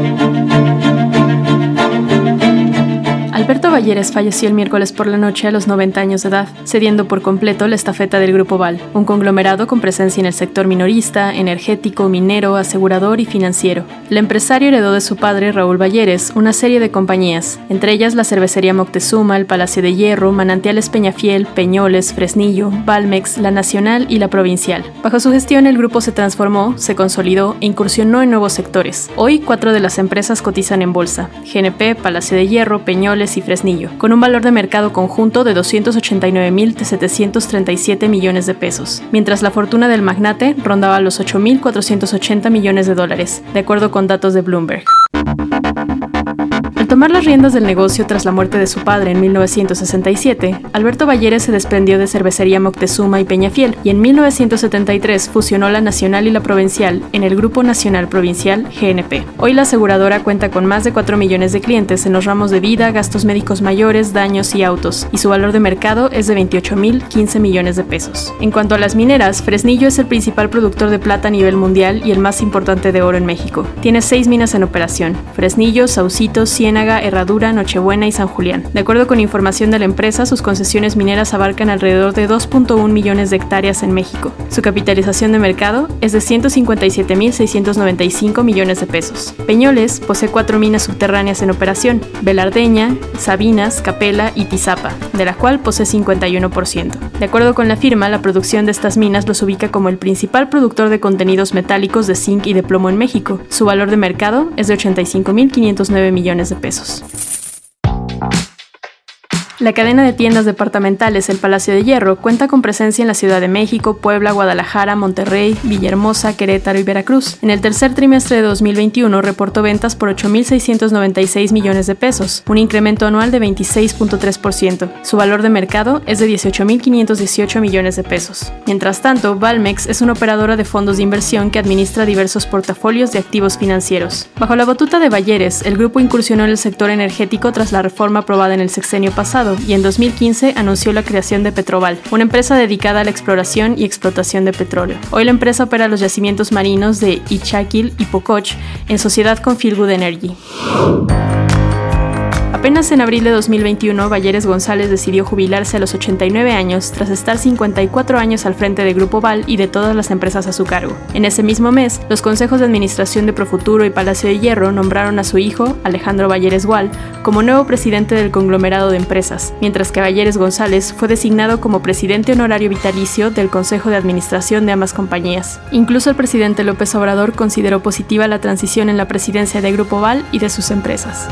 Thank you. Alberto Valleres falleció el miércoles por la noche a los 90 años de edad, cediendo por completo la estafeta del Grupo Val, un conglomerado con presencia en el sector minorista, energético, minero, asegurador y financiero. El empresario heredó de su padre, Raúl Valleres, una serie de compañías, entre ellas la cervecería Moctezuma, el Palacio de Hierro, Manantiales Peñafiel, Peñoles, Fresnillo, Valmex, la Nacional y la Provincial. Bajo su gestión el grupo se transformó, se consolidó e incursionó en nuevos sectores. Hoy cuatro de las empresas cotizan en bolsa, GNP, Palacio de Hierro, Peñoles y Fresnillo, con un valor de mercado conjunto de 289.737 millones de pesos, mientras la fortuna del magnate rondaba los 8.480 millones de dólares, de acuerdo con datos de Bloomberg tomar las riendas del negocio tras la muerte de su padre en 1967, Alberto Valleres se desprendió de Cervecería Moctezuma y Peñafiel y en 1973 fusionó la Nacional y la Provincial en el Grupo Nacional Provincial GNP. Hoy la aseguradora cuenta con más de 4 millones de clientes en los ramos de vida, gastos médicos mayores, daños y autos, y su valor de mercado es de 28.015 millones de pesos. En cuanto a las mineras, Fresnillo es el principal productor de plata a nivel mundial y el más importante de oro en México. Tiene seis minas en operación: Fresnillo, Saucito, Siena, Herradura, Nochebuena y San Julián. De acuerdo con información de la empresa, sus concesiones mineras abarcan alrededor de 2.1 millones de hectáreas en México. Su capitalización de mercado es de 157.695 millones de pesos. Peñoles posee cuatro minas subterráneas en operación, Velardeña, Sabinas, Capela y Tizapa, de la cual posee 51%. De acuerdo con la firma, la producción de estas minas los ubica como el principal productor de contenidos metálicos de zinc y de plomo en México. Su valor de mercado es de 85.509 millones de pesos pesos. La cadena de tiendas departamentales El Palacio de Hierro cuenta con presencia en la Ciudad de México, Puebla, Guadalajara, Monterrey, Villahermosa, Querétaro y Veracruz. En el tercer trimestre de 2021 reportó ventas por 8.696 millones de pesos, un incremento anual de 26.3%. Su valor de mercado es de 18.518 millones de pesos. Mientras tanto, Valmex es una operadora de fondos de inversión que administra diversos portafolios de activos financieros. Bajo la batuta de Balleres, el grupo incursionó en el sector energético tras la reforma aprobada en el sexenio pasado y en 2015 anunció la creación de Petroval, una empresa dedicada a la exploración y explotación de petróleo. Hoy la empresa opera los yacimientos marinos de Ichakil y Pococh en sociedad con Feelgood Energy. Apenas en abril de 2021, Valleres González decidió jubilarse a los 89 años tras estar 54 años al frente de Grupo Val y de todas las empresas a su cargo. En ese mismo mes, los consejos de administración de Profuturo y Palacio de Hierro nombraron a su hijo, Alejandro Valleres Gual, como nuevo presidente del conglomerado de empresas, mientras que Valleres González fue designado como presidente honorario vitalicio del Consejo de Administración de ambas compañías. Incluso el presidente López Obrador consideró positiva la transición en la presidencia de Grupo Val y de sus empresas.